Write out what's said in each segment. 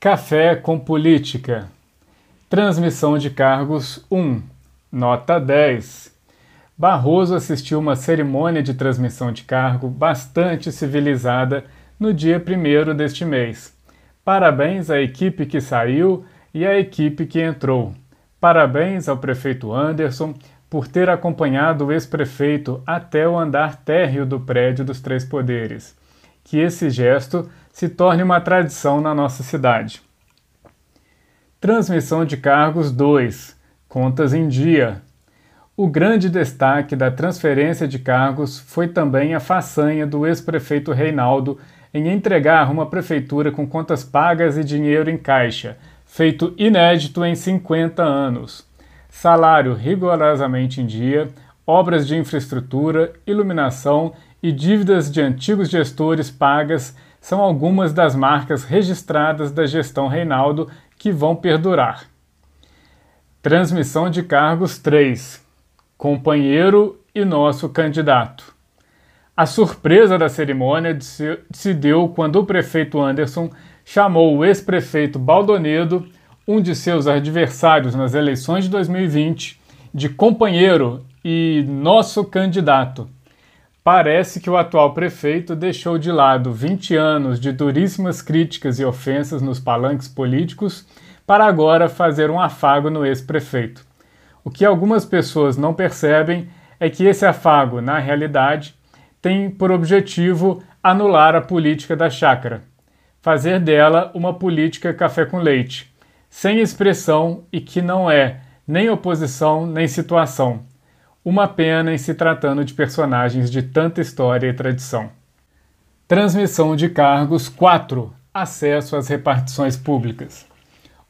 Café com Política. Transmissão de cargos 1. Nota 10. Barroso assistiu uma cerimônia de transmissão de cargo bastante civilizada no dia 1 deste mês. Parabéns à equipe que saiu e à equipe que entrou. Parabéns ao prefeito Anderson por ter acompanhado o ex-prefeito até o andar térreo do prédio dos Três Poderes. Que esse gesto se torne uma tradição na nossa cidade. Transmissão de cargos 2. Contas em dia. O grande destaque da transferência de cargos foi também a façanha do ex-prefeito Reinaldo em entregar uma prefeitura com contas pagas e dinheiro em caixa, feito inédito em 50 anos. Salário rigorosamente em dia, obras de infraestrutura, iluminação e dívidas de antigos gestores pagas são algumas das marcas registradas da gestão Reinaldo que vão perdurar. Transmissão de cargos 3. Companheiro e nosso candidato. A surpresa da cerimônia se deu quando o prefeito Anderson chamou o ex-prefeito Baldonedo, um de seus adversários nas eleições de 2020, de companheiro e nosso candidato. Parece que o atual prefeito deixou de lado 20 anos de duríssimas críticas e ofensas nos palanques políticos para agora fazer um afago no ex-prefeito. O que algumas pessoas não percebem é que esse afago, na realidade, tem por objetivo anular a política da chácara, fazer dela uma política café com leite, sem expressão e que não é nem oposição nem situação uma pena em se tratando de personagens de tanta história e tradição. Transmissão de cargos 4. Acesso às repartições públicas.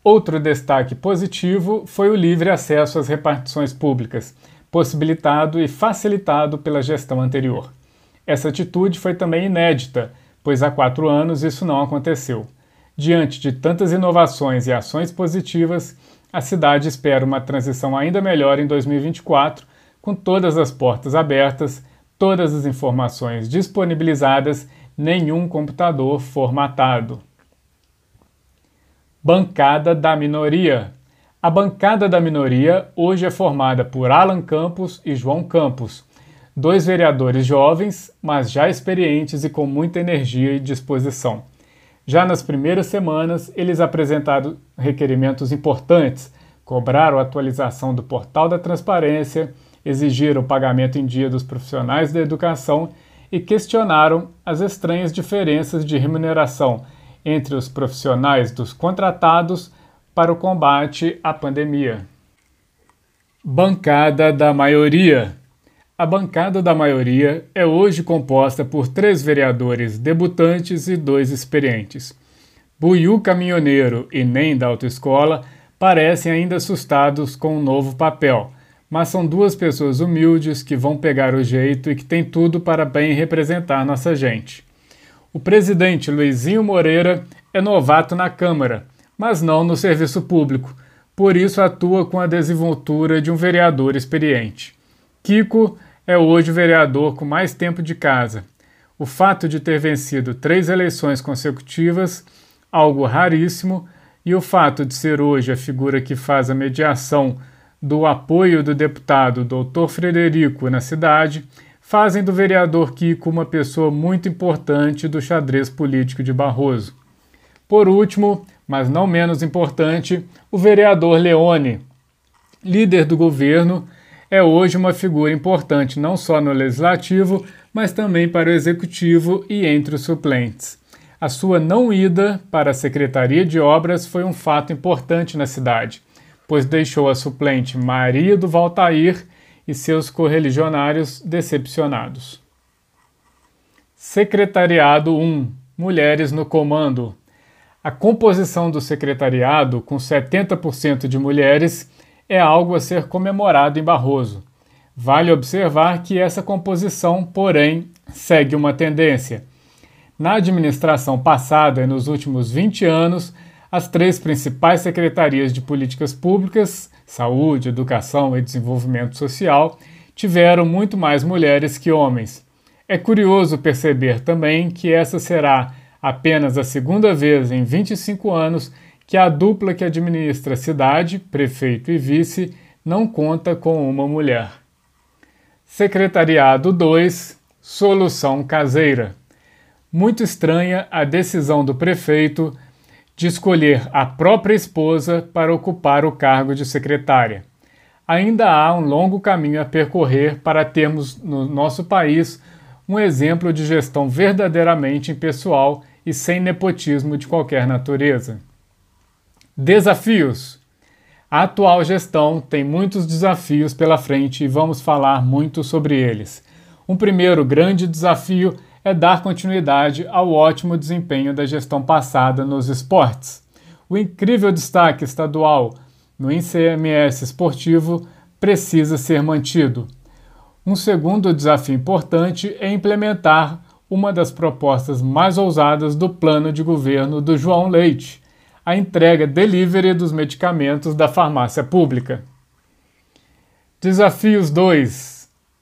Outro destaque positivo foi o livre acesso às repartições públicas, possibilitado e facilitado pela gestão anterior. Essa atitude foi também inédita, pois há quatro anos isso não aconteceu. Diante de tantas inovações e ações positivas, a cidade espera uma transição ainda melhor em 2024 com todas as portas abertas, todas as informações disponibilizadas, nenhum computador formatado. Bancada da minoria. A bancada da minoria hoje é formada por Alan Campos e João Campos, dois vereadores jovens, mas já experientes e com muita energia e disposição. Já nas primeiras semanas, eles apresentaram requerimentos importantes, cobraram a atualização do portal da transparência, exigiram o pagamento em dia dos profissionais da educação e questionaram as estranhas diferenças de remuneração entre os profissionais dos contratados para o combate à pandemia. Bancada da maioria. A bancada da maioria é hoje composta por três vereadores debutantes e dois experientes. Buiu Caminhoneiro e Nem da Autoescola parecem ainda assustados com o um novo papel mas são duas pessoas humildes que vão pegar o jeito e que têm tudo para bem representar nossa gente. O presidente Luizinho Moreira é novato na Câmara, mas não no serviço público, por isso atua com a desenvoltura de um vereador experiente. Kiko é hoje o vereador com mais tempo de casa. O fato de ter vencido três eleições consecutivas, algo raríssimo, e o fato de ser hoje a figura que faz a mediação do apoio do deputado Dr. Frederico na cidade fazem do vereador Kiko uma pessoa muito importante do xadrez político de Barroso. Por último, mas não menos importante, o vereador Leone, líder do governo, é hoje uma figura importante não só no legislativo, mas também para o executivo e entre os suplentes. A sua não ida para a Secretaria de Obras foi um fato importante na cidade pois deixou a suplente Maria do Valtair e seus correligionários decepcionados. Secretariado 1 Mulheres no Comando. A composição do secretariado, com 70% de mulheres, é algo a ser comemorado em Barroso. Vale observar que essa composição, porém, segue uma tendência. Na administração passada e nos últimos 20 anos, as três principais secretarias de políticas públicas, saúde, educação e desenvolvimento social, tiveram muito mais mulheres que homens. É curioso perceber também que essa será apenas a segunda vez em 25 anos que a dupla que administra a cidade, prefeito e vice, não conta com uma mulher. Secretariado 2 Solução caseira. Muito estranha a decisão do prefeito de escolher a própria esposa para ocupar o cargo de secretária. Ainda há um longo caminho a percorrer para termos no nosso país um exemplo de gestão verdadeiramente impessoal e sem nepotismo de qualquer natureza. Desafios: A atual gestão tem muitos desafios pela frente e vamos falar muito sobre eles. Um primeiro grande desafio é dar continuidade ao ótimo desempenho da gestão passada nos esportes. O incrível destaque estadual no ICMS esportivo precisa ser mantido. Um segundo desafio importante é implementar uma das propostas mais ousadas do plano de governo do João Leite, a entrega delivery dos medicamentos da farmácia pública. Desafios 2.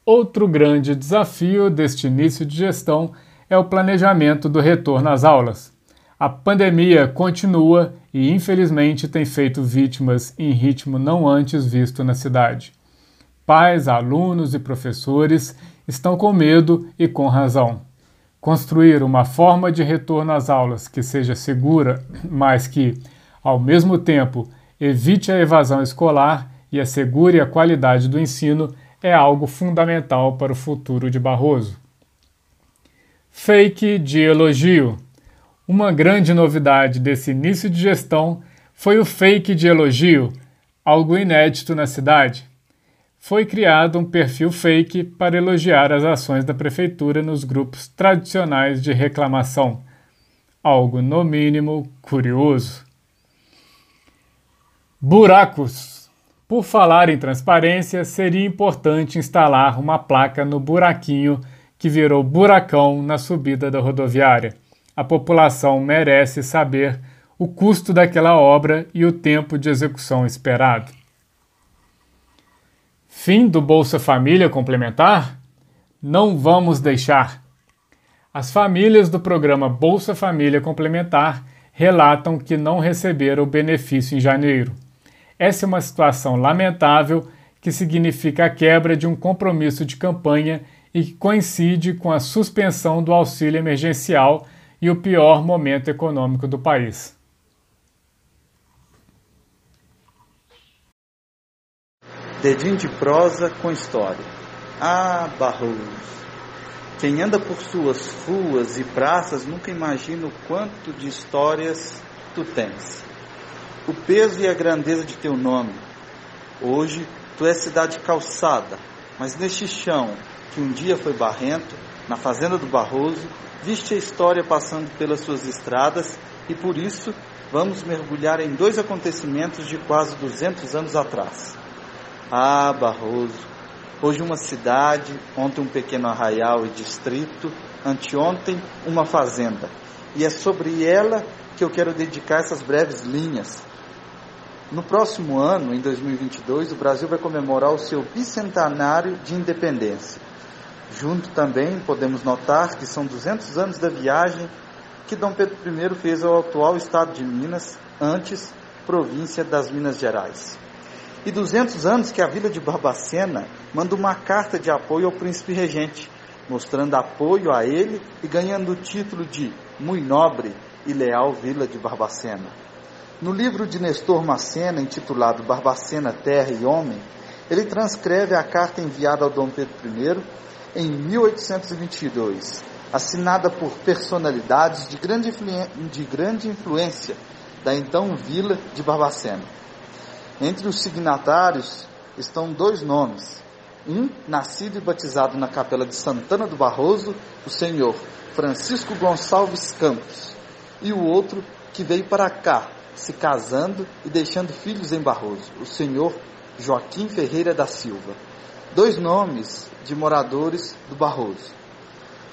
Outro grande desafio deste início de gestão é o planejamento do retorno às aulas. A pandemia continua e, infelizmente, tem feito vítimas em ritmo não antes visto na cidade. Pais, alunos e professores estão com medo e com razão. Construir uma forma de retorno às aulas que seja segura, mas que, ao mesmo tempo, evite a evasão escolar e assegure a qualidade do ensino é algo fundamental para o futuro de Barroso. Fake de elogio. Uma grande novidade desse início de gestão foi o fake de elogio, algo inédito na cidade foi criado um perfil fake para elogiar as ações da prefeitura nos grupos tradicionais de reclamação. Algo, no mínimo, curioso. Buracos. Por falar em transparência, seria importante instalar uma placa no buraquinho que virou buracão na subida da rodoviária. A população merece saber o custo daquela obra e o tempo de execução esperado. Fim do Bolsa Família complementar? Não vamos deixar. As famílias do programa Bolsa Família Complementar relatam que não receberam o benefício em janeiro. Essa é uma situação lamentável que significa a quebra de um compromisso de campanha e que coincide com a suspensão do auxílio emergencial e o pior momento econômico do país. Dedinho de prosa com história. Ah, Barroso! Quem anda por suas ruas e praças nunca imagina o quanto de histórias tu tens. O peso e a grandeza de teu nome. Hoje tu és cidade calçada, mas neste chão que um dia foi barrento, na fazenda do Barroso, viste a história passando pelas suas estradas e por isso vamos mergulhar em dois acontecimentos de quase 200 anos atrás. Ah, Barroso, hoje uma cidade, ontem um pequeno arraial e distrito, anteontem uma fazenda. E é sobre ela que eu quero dedicar essas breves linhas. No próximo ano, em 2022, o Brasil vai comemorar o seu bicentenário de independência. Junto também podemos notar que são 200 anos da viagem que Dom Pedro I fez ao atual estado de Minas, antes província das Minas Gerais e 200 anos que a vila de Barbacena manda uma carta de apoio ao príncipe regente, mostrando apoio a ele e ganhando o título de Muito Nobre e Leal Vila de Barbacena. No livro de Nestor Macena, intitulado Barbacena, Terra e Homem, ele transcreve a carta enviada ao Dom Pedro I em 1822, assinada por personalidades de grande, de grande influência da então vila de Barbacena. Entre os signatários estão dois nomes. Um, nascido e batizado na capela de Santana do Barroso, o senhor Francisco Gonçalves Campos. E o outro, que veio para cá, se casando e deixando filhos em Barroso, o senhor Joaquim Ferreira da Silva. Dois nomes de moradores do Barroso.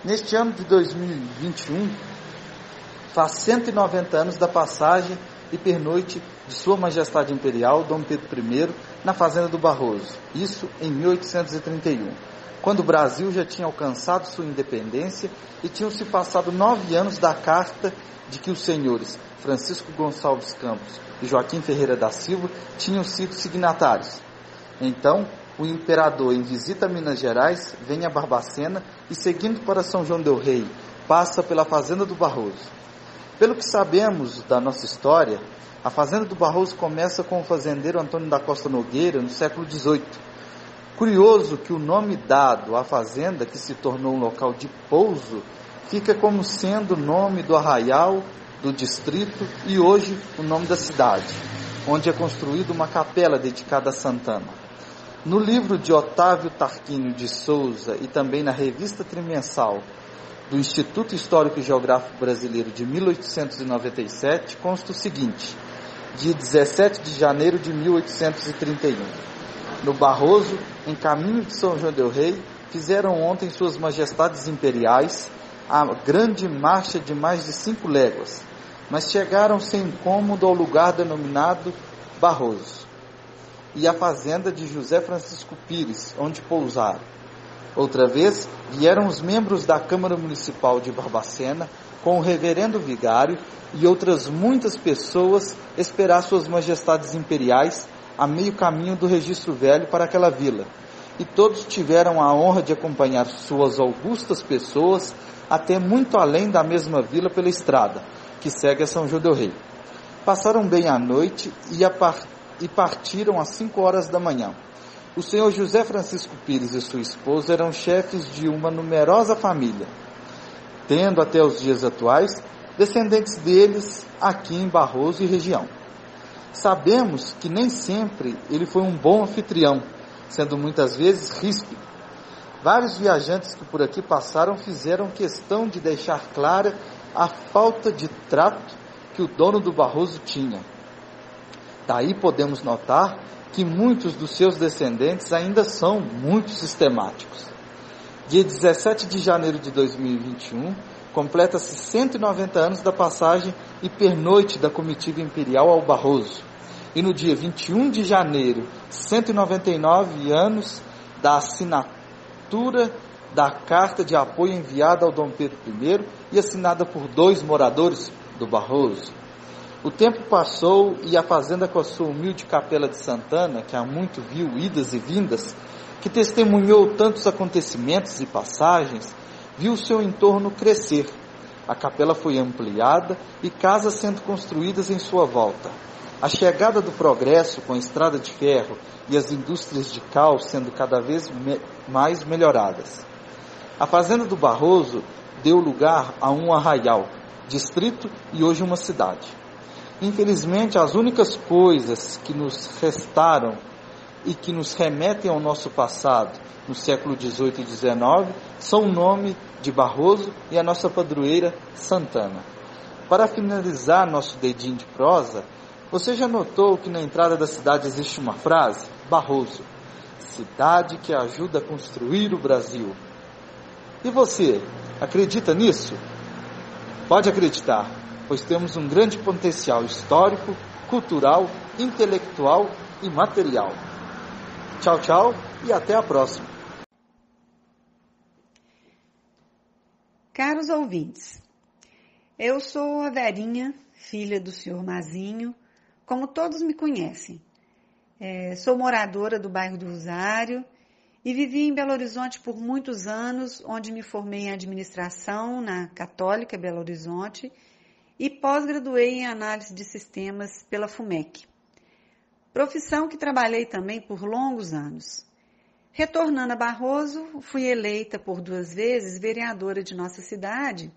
Neste ano de 2021, faz 190 anos da passagem e pernoite de Sua Majestade Imperial Dom Pedro I na Fazenda do Barroso, isso em 1831. Quando o Brasil já tinha alcançado sua independência e tinham se passado nove anos da carta de que os senhores Francisco Gonçalves Campos e Joaquim Ferreira da Silva tinham sido signatários. Então, o imperador, em visita a Minas Gerais, vem a Barbacena e, seguindo para São João Del Rei, passa pela Fazenda do Barroso. Pelo que sabemos da nossa história, a Fazenda do Barroso começa com o fazendeiro Antônio da Costa Nogueira no século XVIII. Curioso que o nome dado à fazenda, que se tornou um local de pouso, fica como sendo o nome do arraial, do distrito e hoje o nome da cidade, onde é construída uma capela dedicada a Santana. No livro de Otávio Tarquínio de Souza e também na revista trimensal do Instituto Histórico e Geográfico Brasileiro de 1897 consta o seguinte: dia 17 de janeiro de 1831. No Barroso, em caminho de São João del Rei, fizeram ontem Suas Majestades Imperiais a grande marcha de mais de cinco léguas, mas chegaram sem incômodo ao lugar denominado Barroso e à fazenda de José Francisco Pires, onde pousaram. Outra vez, vieram os membros da Câmara Municipal de Barbacena com o reverendo vigário e outras muitas pessoas esperar suas majestades imperiais a meio caminho do registro velho para aquela vila. E todos tiveram a honra de acompanhar suas augustas pessoas até muito além da mesma vila pela estrada, que segue a São João del Rei. Passaram bem a noite e, a par e partiram às cinco horas da manhã. O senhor José Francisco Pires e sua esposa eram chefes de uma numerosa família, tendo até os dias atuais descendentes deles aqui em Barroso e região. Sabemos que nem sempre ele foi um bom anfitrião, sendo muitas vezes ríspido. Vários viajantes que por aqui passaram fizeram questão de deixar clara a falta de trato que o dono do Barroso tinha. Daí podemos notar que muitos dos seus descendentes ainda são muito sistemáticos. Dia 17 de janeiro de 2021, completa-se 190 anos da passagem e pernoite da comitiva imperial ao Barroso. E no dia 21 de janeiro, 199 anos da assinatura da carta de apoio enviada ao Dom Pedro I e assinada por dois moradores do Barroso. O tempo passou e a fazenda com a sua humilde capela de Santana, que há muito viu idas e vindas, que testemunhou tantos acontecimentos e passagens, viu seu entorno crescer. A capela foi ampliada e casas sendo construídas em sua volta. A chegada do progresso com a estrada de ferro e as indústrias de cal sendo cada vez me mais melhoradas. A fazenda do Barroso deu lugar a um arraial, distrito e hoje uma cidade. Infelizmente, as únicas coisas que nos restaram e que nos remetem ao nosso passado, no século XVIII e XIX, são o nome de Barroso e a nossa padroeira Santana. Para finalizar nosso dedinho de prosa, você já notou que na entrada da cidade existe uma frase? Barroso, cidade que ajuda a construir o Brasil. E você, acredita nisso? Pode acreditar pois temos um grande potencial histórico, cultural, intelectual e material. Tchau, tchau e até a próxima. Caros ouvintes, eu sou a Verinha, filha do senhor Mazinho, como todos me conhecem. É, sou moradora do bairro do Rosário e vivi em Belo Horizonte por muitos anos, onde me formei em administração na Católica Belo Horizonte e pós-graduei em análise de sistemas pela FUMEC. Profissão que trabalhei também por longos anos. Retornando a Barroso, fui eleita por duas vezes vereadora de nossa cidade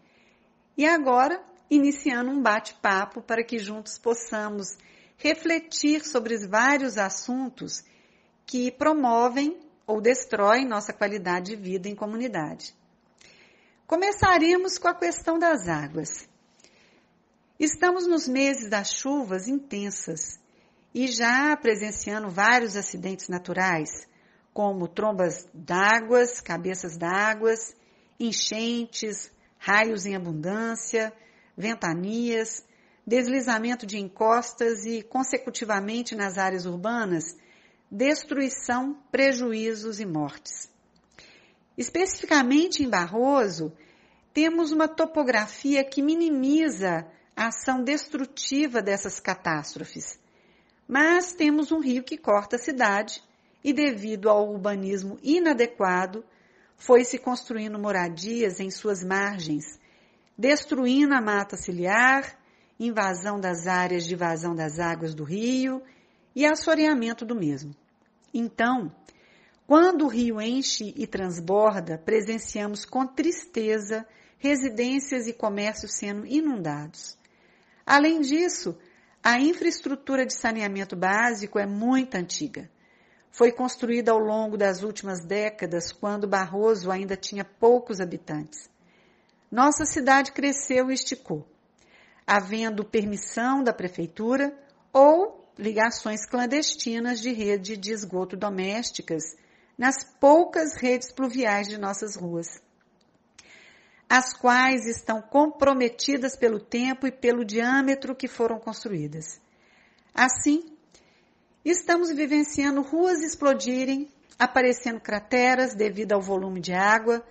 e agora iniciando um bate-papo para que juntos possamos refletir sobre os vários assuntos que promovem ou destroem nossa qualidade de vida em comunidade. Começaremos com a questão das águas. Estamos nos meses das chuvas intensas e já presenciando vários acidentes naturais, como trombas d'águas, cabeças d'águas, enchentes, raios em abundância, ventanias, deslizamento de encostas e, consecutivamente nas áreas urbanas, destruição, prejuízos e mortes. Especificamente em Barroso, temos uma topografia que minimiza a ação destrutiva dessas catástrofes. Mas temos um rio que corta a cidade e, devido ao urbanismo inadequado, foi se construindo moradias em suas margens, destruindo a mata ciliar, invasão das áreas de vazão das águas do rio e assoreamento do mesmo. Então, quando o rio enche e transborda, presenciamos com tristeza residências e comércios sendo inundados. Além disso, a infraestrutura de saneamento básico é muito antiga. Foi construída ao longo das últimas décadas, quando Barroso ainda tinha poucos habitantes. Nossa cidade cresceu e esticou, havendo permissão da prefeitura ou ligações clandestinas de rede de esgoto domésticas nas poucas redes pluviais de nossas ruas as quais estão comprometidas pelo tempo e pelo diâmetro que foram construídas. Assim, estamos vivenciando ruas explodirem, aparecendo crateras devido ao volume de água,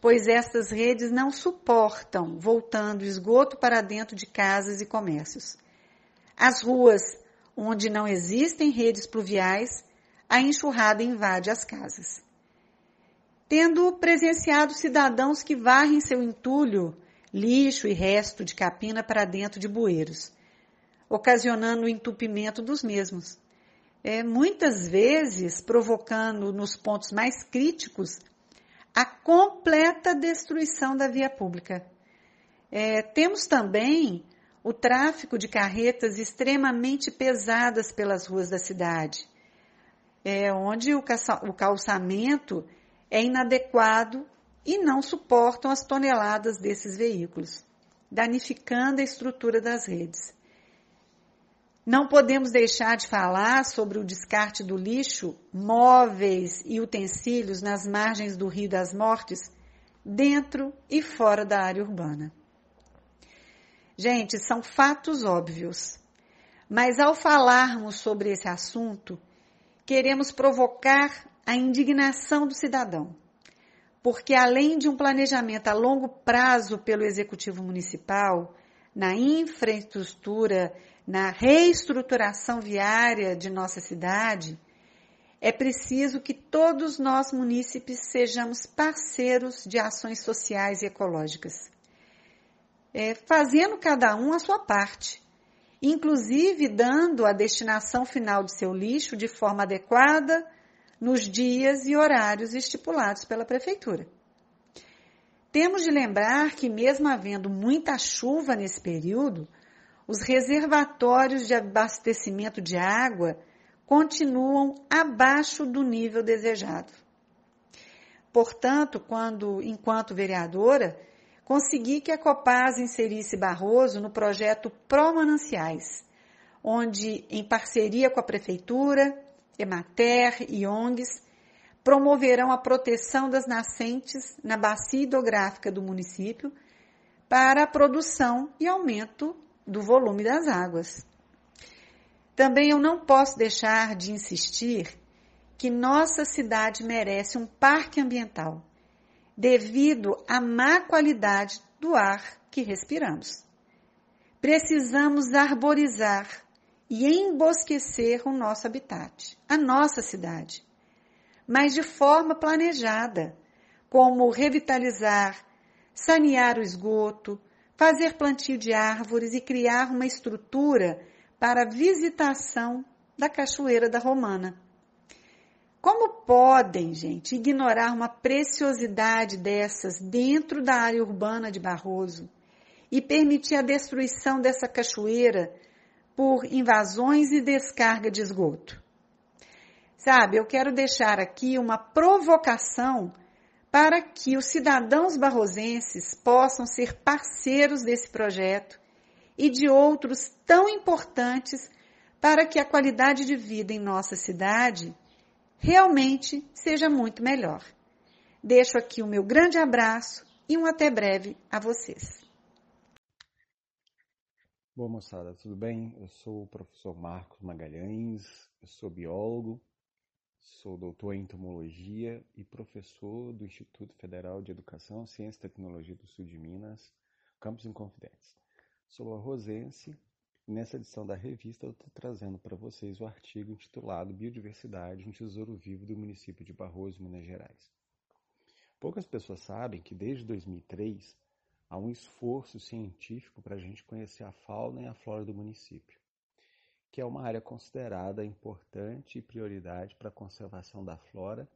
pois estas redes não suportam voltando esgoto para dentro de casas e comércios. As ruas onde não existem redes pluviais, a enxurrada invade as casas tendo presenciado cidadãos que varrem seu entulho, lixo e resto de capina para dentro de bueiros, ocasionando o entupimento dos mesmos. É, muitas vezes provocando nos pontos mais críticos a completa destruição da via pública. É, temos também o tráfico de carretas extremamente pesadas pelas ruas da cidade, é, onde o calçamento é inadequado e não suportam as toneladas desses veículos, danificando a estrutura das redes. Não podemos deixar de falar sobre o descarte do lixo, móveis e utensílios nas margens do Rio das Mortes, dentro e fora da área urbana. Gente, são fatos óbvios, mas ao falarmos sobre esse assunto, queremos provocar a indignação do cidadão. Porque além de um planejamento a longo prazo pelo executivo municipal, na infraestrutura, na reestruturação viária de nossa cidade, é preciso que todos nós munícipes sejamos parceiros de ações sociais e ecológicas, é, fazendo cada um a sua parte, inclusive dando a destinação final de seu lixo de forma adequada, nos dias e horários estipulados pela Prefeitura. Temos de lembrar que, mesmo havendo muita chuva nesse período, os reservatórios de abastecimento de água continuam abaixo do nível desejado. Portanto, quando, enquanto vereadora, consegui que a Copasa inserisse Barroso no projeto Pró-Mananciais, onde, em parceria com a Prefeitura, Emater e ONGs promoverão a proteção das nascentes na bacia hidrográfica do município para a produção e aumento do volume das águas. Também eu não posso deixar de insistir que nossa cidade merece um parque ambiental devido à má qualidade do ar que respiramos. Precisamos arborizar e embosquecer o nosso habitat, a nossa cidade, mas de forma planejada, como revitalizar, sanear o esgoto, fazer plantio de árvores e criar uma estrutura para visitação da Cachoeira da Romana. Como podem, gente, ignorar uma preciosidade dessas dentro da área urbana de Barroso e permitir a destruição dessa cachoeira por invasões e descarga de esgoto. Sabe, eu quero deixar aqui uma provocação para que os cidadãos barrosenses possam ser parceiros desse projeto e de outros tão importantes para que a qualidade de vida em nossa cidade realmente seja muito melhor. Deixo aqui o meu grande abraço e um até breve a vocês. Boa moçada, tudo bem? Eu sou o professor Marcos Magalhães, eu sou biólogo, sou doutor em entomologia e professor do Instituto Federal de Educação, Ciência e Tecnologia do Sul de Minas, Campus Inconfidentes. Sou arrozense e nessa edição da revista eu estou trazendo para vocês o artigo intitulado Biodiversidade, um tesouro vivo do município de Barroso, Minas Gerais. Poucas pessoas sabem que desde 2003 há um esforço científico para a gente conhecer a fauna e a flora do município que é uma área considerada importante e prioridade para a conservação da flora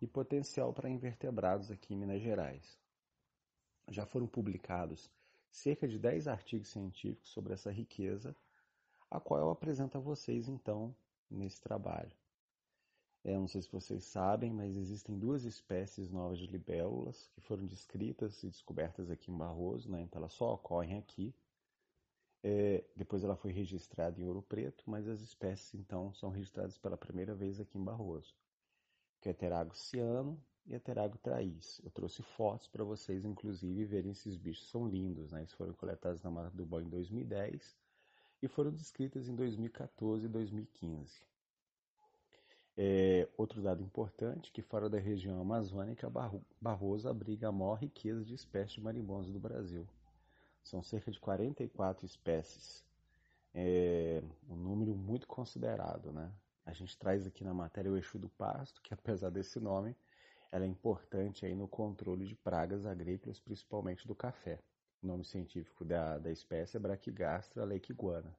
e potencial para invertebrados aqui em Minas Gerais. Já foram publicados cerca de 10 artigos científicos sobre essa riqueza, a qual eu apresento a vocês então nesse trabalho. Eu não sei se vocês sabem, mas existem duas espécies novas de libélulas que foram descritas e descobertas aqui em Barroso, né? então elas só ocorrem aqui. É, depois ela foi registrada em Ouro Preto, mas as espécies então são registradas pela primeira vez aqui em Barroso, que é Terago ciano e Terago traís. Eu trouxe fotos para vocês, inclusive, verem esses bichos, são lindos, né? Eles foram coletados na Mata do Bom em 2010 e foram descritas em 2014 e 2015. É, outro dado importante, que fora da região amazônica, Barroso abriga a maior riqueza de espécies de marimbondos do Brasil. São cerca de 44 espécies. É um número muito considerado, né? A gente traz aqui na matéria o eixo do pasto, que apesar desse nome, ela é importante aí no controle de pragas agrícolas, principalmente do café. O nome científico da, da espécie é Brachygastra lequiguana.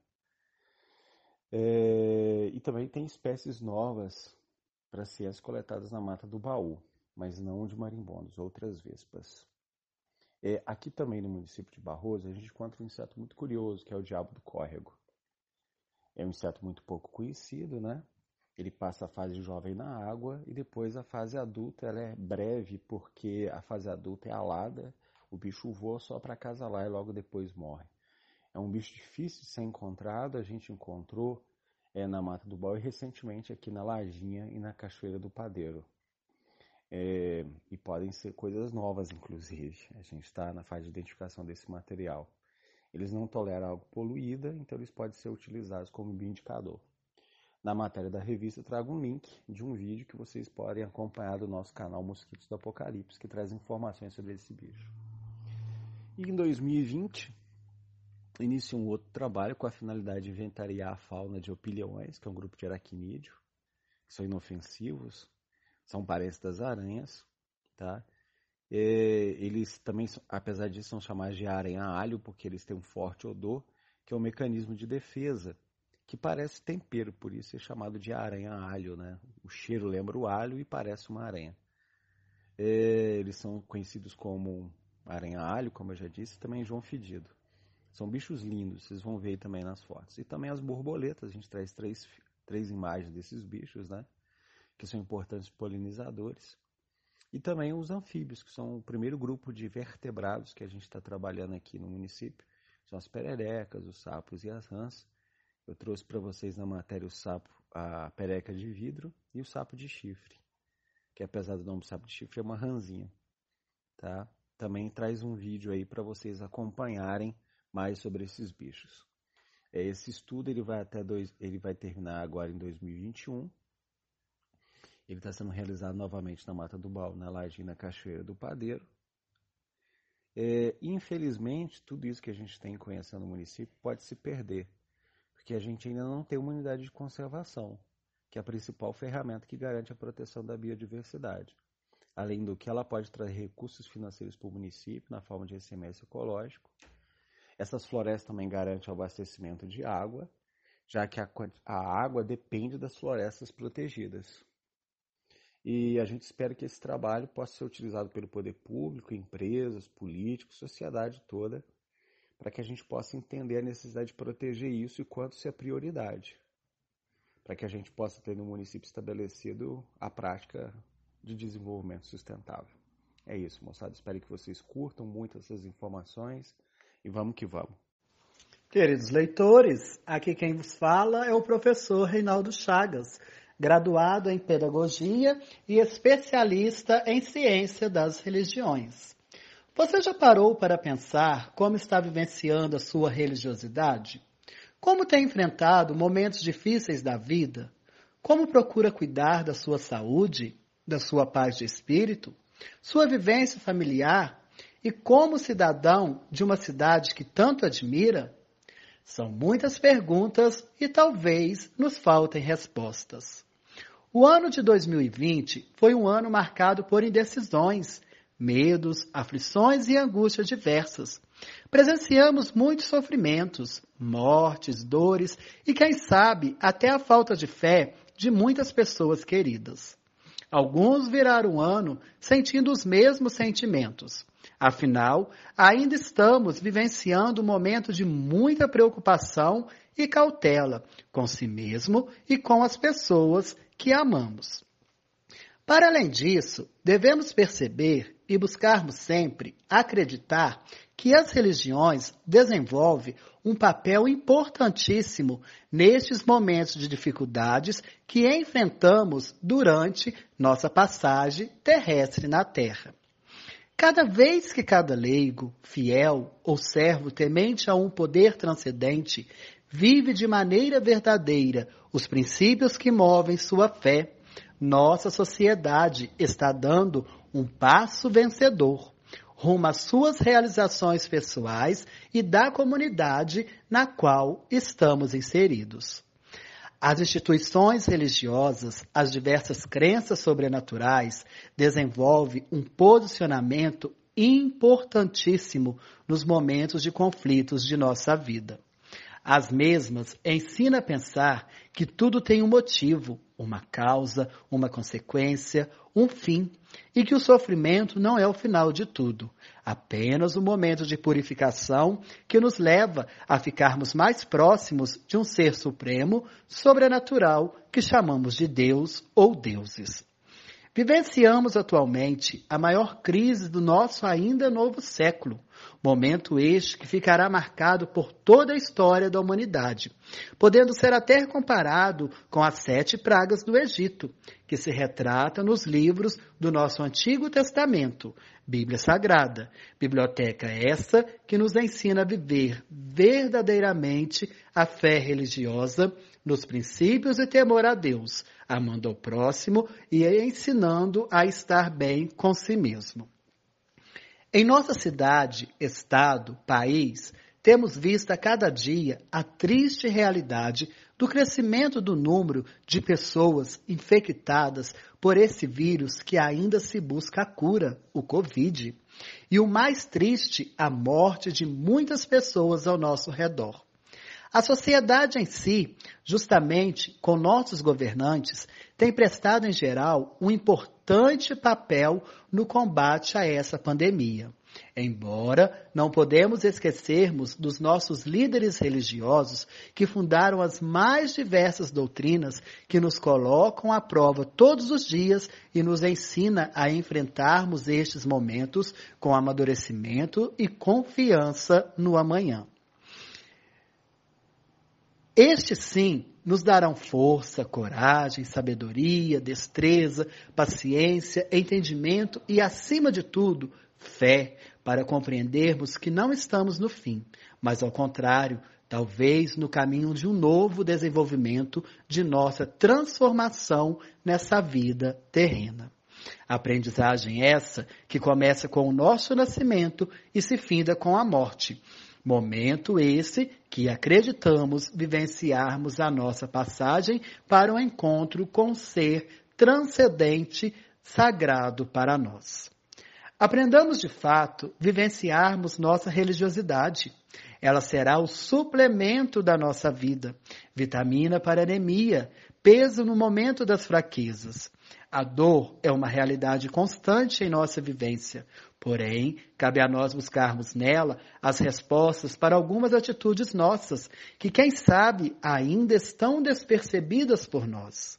É, e também tem espécies novas para serem coletadas na mata do baú, mas não de marimbondos, outras vespas. É, aqui também no município de Barroso, a gente encontra um inseto muito curioso, que é o diabo do córrego. É um inseto muito pouco conhecido, né? Ele passa a fase jovem na água e depois a fase adulta ela é breve, porque a fase adulta é alada, o bicho voa só para acasalar e logo depois morre. É um bicho difícil de ser encontrado, a gente encontrou é, na Mata do Bal e recentemente aqui na Lajinha e na Cachoeira do Padeiro. É, e podem ser coisas novas, inclusive. A gente está na fase de identificação desse material. Eles não toleram água poluída, então eles podem ser utilizados como bioindicador. Na matéria da revista eu trago um link de um vídeo que vocês podem acompanhar do nosso canal Mosquitos do Apocalipse, que traz informações sobre esse bicho. E em 2020, inicia um outro trabalho com a finalidade de inventariar a fauna de opilhões, que é um grupo de aracnídeo, que são inofensivos, são parentes das aranhas, tá? E eles também, apesar disso, são chamados de aranha-alho porque eles têm um forte odor, que é um mecanismo de defesa, que parece tempero, por isso é chamado de aranha-alho, né? O cheiro lembra o alho e parece uma aranha. É, eles são conhecidos como aranha-alho, como eu já disse, e também João Fedido. São bichos lindos, vocês vão ver também nas fotos. E também as borboletas, a gente traz três, três imagens desses bichos, né? que são importantes polinizadores, e também os anfíbios, que são o primeiro grupo de vertebrados que a gente está trabalhando aqui no município. São as pererecas, os sapos e as rãs. Eu trouxe para vocês na matéria o sapo, a perereca de vidro e o sapo de chifre, que apesar do nome sapo de chifre é uma rãzinha. Tá? Também traz um vídeo aí para vocês acompanharem mais sobre esses bichos. Esse estudo ele vai até dois, ele vai terminar agora em 2021 ele está sendo realizado novamente na Mata do Baú, na Laje na Cachoeira do Padeiro. É, infelizmente, tudo isso que a gente tem conhecendo o município pode se perder, porque a gente ainda não tem uma unidade de conservação, que é a principal ferramenta que garante a proteção da biodiversidade. Além do que, ela pode trazer recursos financeiros para o município, na forma de ICMS ecológico. Essas florestas também garantem o abastecimento de água, já que a, a água depende das florestas protegidas. E a gente espera que esse trabalho possa ser utilizado pelo poder público, empresas, políticos, sociedade toda, para que a gente possa entender a necessidade de proteger isso e quanto isso é prioridade, para que a gente possa ter no município estabelecido a prática de desenvolvimento sustentável. É isso, moçada. Espero que vocês curtam muito essas informações e vamos que vamos. Queridos leitores, aqui quem vos fala é o professor Reinaldo Chagas graduado em pedagogia e especialista em ciência das religiões. Você já parou para pensar como está vivenciando a sua religiosidade? Como tem enfrentado momentos difíceis da vida? Como procura cuidar da sua saúde, da sua paz de espírito, sua vivência familiar e como cidadão de uma cidade que tanto admira? São muitas perguntas e talvez nos faltem respostas. O ano de 2020 foi um ano marcado por indecisões, medos, aflições e angústias diversas. Presenciamos muitos sofrimentos, mortes, dores e, quem sabe, até a falta de fé de muitas pessoas queridas. Alguns viraram o ano sentindo os mesmos sentimentos. Afinal, ainda estamos vivenciando um momento de muita preocupação e cautela com si mesmo e com as pessoas que amamos. Para além disso, devemos perceber e buscarmos sempre acreditar que as religiões desenvolvem um papel importantíssimo nestes momentos de dificuldades que enfrentamos durante nossa passagem terrestre na Terra. Cada vez que cada leigo, fiel ou servo temente a um poder transcendente vive de maneira verdadeira os princípios que movem sua fé, nossa sociedade está dando um passo vencedor rumo às suas realizações pessoais e da comunidade na qual estamos inseridos. As instituições religiosas, as diversas crenças sobrenaturais desenvolvem um posicionamento importantíssimo nos momentos de conflitos de nossa vida. As mesmas ensinam a pensar que tudo tem um motivo, uma causa, uma consequência, um fim, e que o sofrimento não é o final de tudo, apenas um momento de purificação que nos leva a ficarmos mais próximos de um ser supremo, sobrenatural, que chamamos de Deus ou deuses. Vivenciamos atualmente a maior crise do nosso ainda novo século, momento este que ficará marcado por toda a história da humanidade, podendo ser até comparado com as sete pragas do Egito, que se retrata nos livros do nosso Antigo Testamento, Bíblia Sagrada, biblioteca essa que nos ensina a viver verdadeiramente a fé religiosa nos princípios e temor a Deus, amando ao próximo e ensinando a estar bem com si mesmo. Em nossa cidade, estado, país, temos visto a cada dia a triste realidade do crescimento do número de pessoas infectadas por esse vírus que ainda se busca a cura, o Covid. E o mais triste, a morte de muitas pessoas ao nosso redor. A sociedade em si, justamente com nossos governantes, tem prestado em geral um importante papel no combate a essa pandemia. Embora não podemos esquecermos dos nossos líderes religiosos que fundaram as mais diversas doutrinas que nos colocam à prova todos os dias e nos ensina a enfrentarmos estes momentos com amadurecimento e confiança no amanhã. Estes sim nos darão força, coragem, sabedoria, destreza, paciência, entendimento e, acima de tudo, fé para compreendermos que não estamos no fim, mas ao contrário, talvez no caminho de um novo desenvolvimento de nossa transformação nessa vida terrena. Aprendizagem essa que começa com o nosso nascimento e se finda com a morte Momento esse que acreditamos vivenciarmos a nossa passagem para o um encontro com o ser transcendente sagrado para nós. Aprendamos de fato vivenciarmos nossa religiosidade. Ela será o suplemento da nossa vida, vitamina para anemia, peso no momento das fraquezas. A dor é uma realidade constante em nossa vivência, porém, cabe a nós buscarmos nela as respostas para algumas atitudes nossas, que quem sabe ainda estão despercebidas por nós.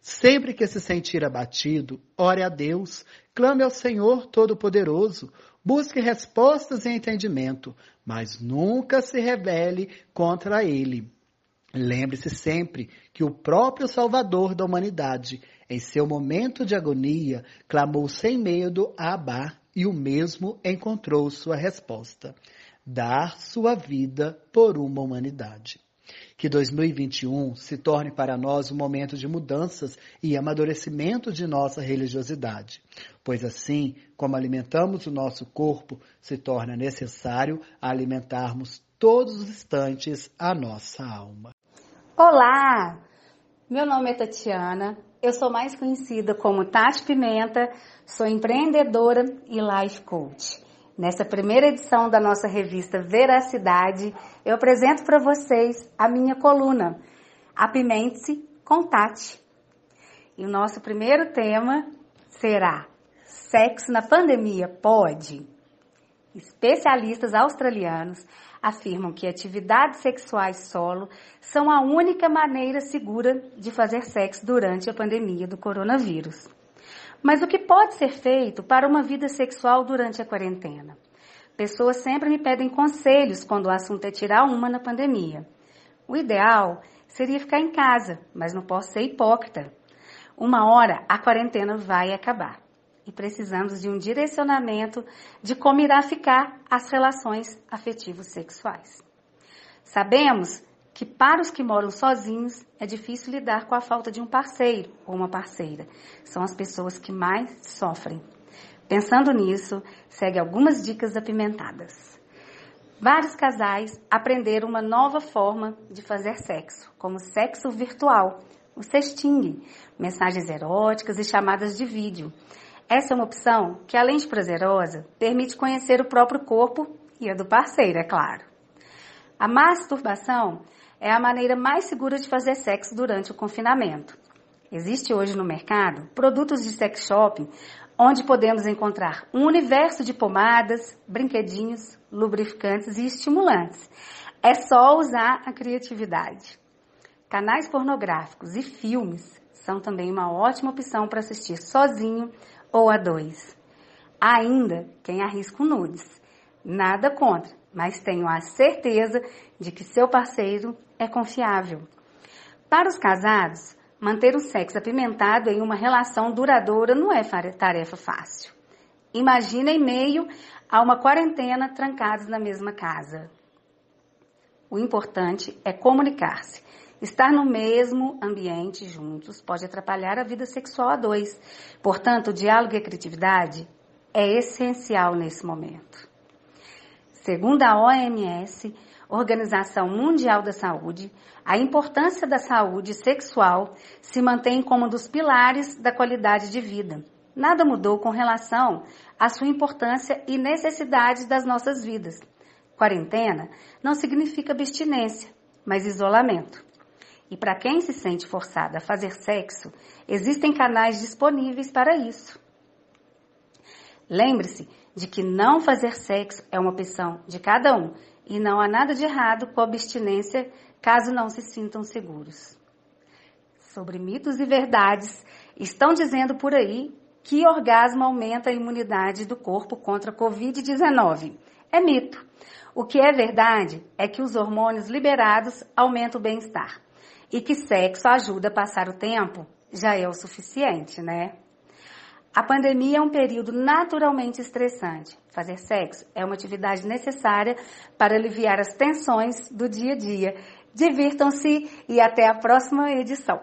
Sempre que se sentir abatido, ore a Deus, clame ao Senhor Todo-Poderoso, busque respostas e entendimento, mas nunca se rebele contra Ele. Lembre-se sempre que o próprio Salvador da humanidade em seu momento de agonia, clamou sem medo a Abá e o mesmo encontrou sua resposta: dar sua vida por uma humanidade. Que 2021 se torne para nós um momento de mudanças e amadurecimento de nossa religiosidade, pois assim como alimentamos o nosso corpo, se torna necessário alimentarmos todos os instantes a nossa alma. Olá! Meu nome é Tatiana, eu sou mais conhecida como Tati Pimenta, sou empreendedora e life coach. Nessa primeira edição da nossa revista Veracidade, eu apresento para vocês a minha coluna, Apimente-se com Tati. E o nosso primeiro tema será Sexo na pandemia pode? Especialistas australianos afirmam que atividades sexuais solo são a única maneira segura de fazer sexo durante a pandemia do coronavírus. Mas o que pode ser feito para uma vida sexual durante a quarentena? Pessoas sempre me pedem conselhos quando o assunto é tirar uma na pandemia. O ideal seria ficar em casa, mas não posso ser hipócrita. Uma hora a quarentena vai acabar e precisamos de um direcionamento de como irá ficar as relações afetivos sexuais. Sabemos que para os que moram sozinhos é difícil lidar com a falta de um parceiro ou uma parceira. São as pessoas que mais sofrem. Pensando nisso, segue algumas dicas apimentadas. Vários casais aprenderam uma nova forma de fazer sexo, como sexo virtual, o sexting, mensagens eróticas e chamadas de vídeo. Essa é uma opção que, além de prazerosa, permite conhecer o próprio corpo e a do parceiro, é claro. A masturbação é a maneira mais segura de fazer sexo durante o confinamento. Existe hoje no mercado produtos de sex shopping onde podemos encontrar um universo de pomadas, brinquedinhos, lubrificantes e estimulantes. É só usar a criatividade. Canais pornográficos e filmes são também uma ótima opção para assistir sozinho ou a dois. ainda quem arrisca nudes. Nada contra, mas tenho a certeza de que seu parceiro é confiável. Para os casados, manter o sexo apimentado em uma relação duradoura não é tarefa fácil. Imagina em meio a uma quarentena trancados na mesma casa. O importante é comunicar-se Estar no mesmo ambiente juntos pode atrapalhar a vida sexual a dois. Portanto, o diálogo e a criatividade é essencial nesse momento. Segundo a OMS, Organização Mundial da Saúde, a importância da saúde sexual se mantém como um dos pilares da qualidade de vida. Nada mudou com relação à sua importância e necessidades das nossas vidas. Quarentena não significa abstinência, mas isolamento. E para quem se sente forçada a fazer sexo, existem canais disponíveis para isso. Lembre-se de que não fazer sexo é uma opção de cada um e não há nada de errado com a abstinência caso não se sintam seguros. Sobre mitos e verdades, estão dizendo por aí que orgasmo aumenta a imunidade do corpo contra a Covid-19. É mito. O que é verdade é que os hormônios liberados aumentam o bem-estar e que sexo ajuda a passar o tempo, já é o suficiente, né? A pandemia é um período naturalmente estressante. Fazer sexo é uma atividade necessária para aliviar as tensões do dia a dia. Divirtam-se e até a próxima edição.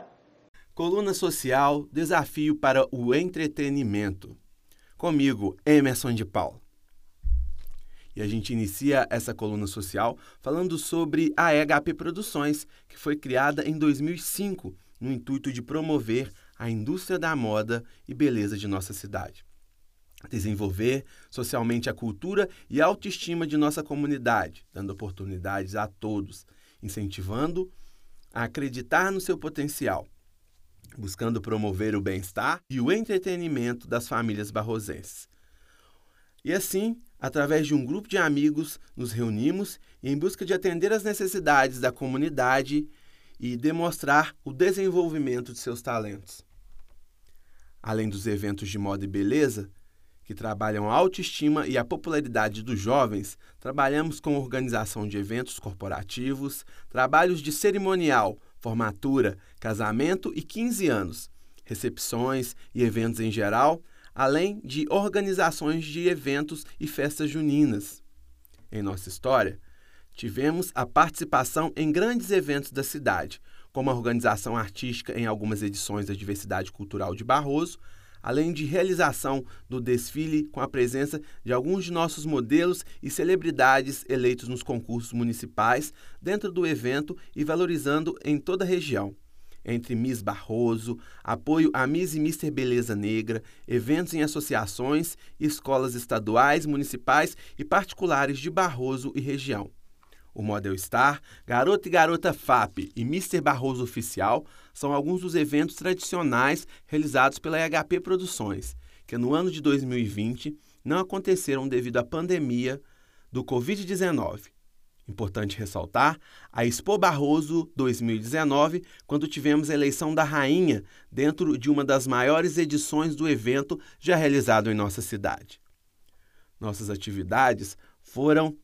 Coluna Social Desafio para o Entretenimento. Comigo, Emerson de Paulo. E a gente inicia essa coluna social falando sobre a EHP Produções, que foi criada em 2005 no intuito de promover a indústria da moda e beleza de nossa cidade. Desenvolver socialmente a cultura e a autoestima de nossa comunidade, dando oportunidades a todos, incentivando a acreditar no seu potencial, buscando promover o bem-estar e o entretenimento das famílias barrosenses. E assim, através de um grupo de amigos, nos reunimos em busca de atender às necessidades da comunidade e demonstrar o desenvolvimento de seus talentos. Além dos eventos de moda e beleza, que trabalham a autoestima e a popularidade dos jovens, trabalhamos com organização de eventos corporativos, trabalhos de cerimonial, formatura, casamento e 15 anos, recepções e eventos em geral, além de organizações de eventos e festas juninas. Em nossa história, Tivemos a participação em grandes eventos da cidade, como a organização artística em algumas edições da Diversidade Cultural de Barroso, além de realização do desfile com a presença de alguns de nossos modelos e celebridades eleitos nos concursos municipais dentro do evento e valorizando em toda a região entre Miss Barroso, apoio a Miss e Mister Beleza Negra, eventos em associações, escolas estaduais, municipais e particulares de Barroso e região. O Model Star, Garota e Garota FAP e Mister Barroso Oficial são alguns dos eventos tradicionais realizados pela HP Produções, que no ano de 2020 não aconteceram devido à pandemia do Covid-19 Importante ressaltar a Expo Barroso 2019, quando tivemos a eleição da rainha dentro de uma das maiores edições do evento já realizado em nossa cidade. Nossas atividades foram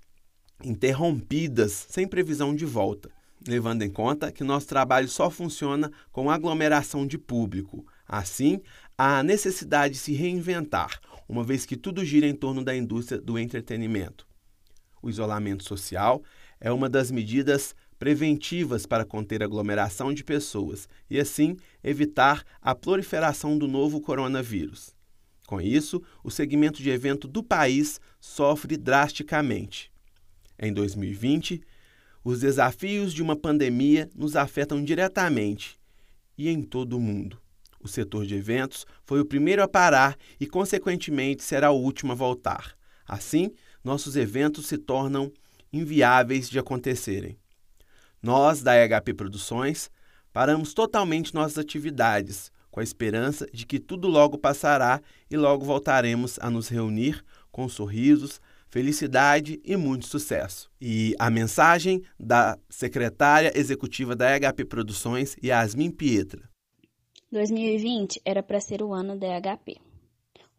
interrompidas sem previsão de volta, levando em conta que nosso trabalho só funciona com aglomeração de público. Assim, há necessidade de se reinventar, uma vez que tudo gira em torno da indústria do entretenimento. O isolamento social é uma das medidas preventivas para conter a aglomeração de pessoas e, assim, evitar a proliferação do novo coronavírus. Com isso, o segmento de evento do país sofre drasticamente. Em 2020, os desafios de uma pandemia nos afetam diretamente e em todo o mundo. O setor de eventos foi o primeiro a parar e, consequentemente, será o último a voltar. Assim, nossos eventos se tornam inviáveis de acontecerem. Nós, da EHP Produções, paramos totalmente nossas atividades, com a esperança de que tudo logo passará e logo voltaremos a nos reunir com sorrisos, felicidade e muito sucesso. E a mensagem da secretária executiva da EHP Produções, Yasmin Pietra. 2020 era para ser o ano da EHP,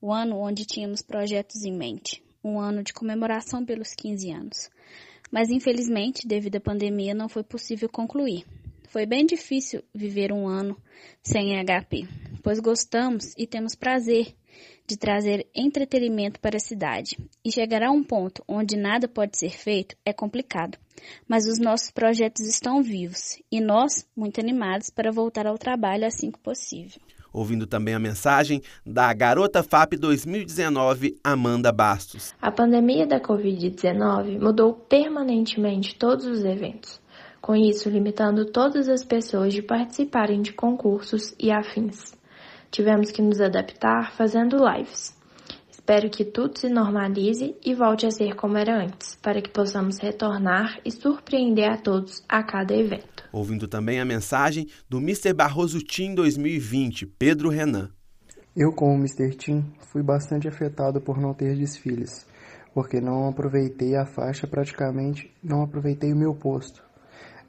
o ano onde tínhamos projetos em mente, um ano de comemoração pelos 15 anos. Mas infelizmente, devido à pandemia, não foi possível concluir. Foi bem difícil viver um ano sem HP, pois gostamos e temos prazer de trazer entretenimento para a cidade. E chegar a um ponto onde nada pode ser feito é complicado, mas os nossos projetos estão vivos e nós muito animados para voltar ao trabalho assim que possível ouvindo também a mensagem da garota FAP 2019, Amanda Bastos. A pandemia da Covid-19 mudou permanentemente todos os eventos, com isso limitando todas as pessoas de participarem de concursos e afins. Tivemos que nos adaptar fazendo lives. Espero que tudo se normalize e volte a ser como era antes, para que possamos retornar e surpreender a todos a cada evento. Ouvindo também a mensagem do Mr. Barroso Team 2020, Pedro Renan. Eu, como Mr. Team, fui bastante afetado por não ter desfiles, porque não aproveitei a faixa praticamente, não aproveitei o meu posto.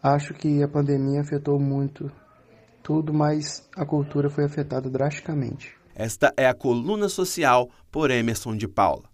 Acho que a pandemia afetou muito tudo, mas a cultura foi afetada drasticamente. Esta é a coluna social por Emerson de Paula.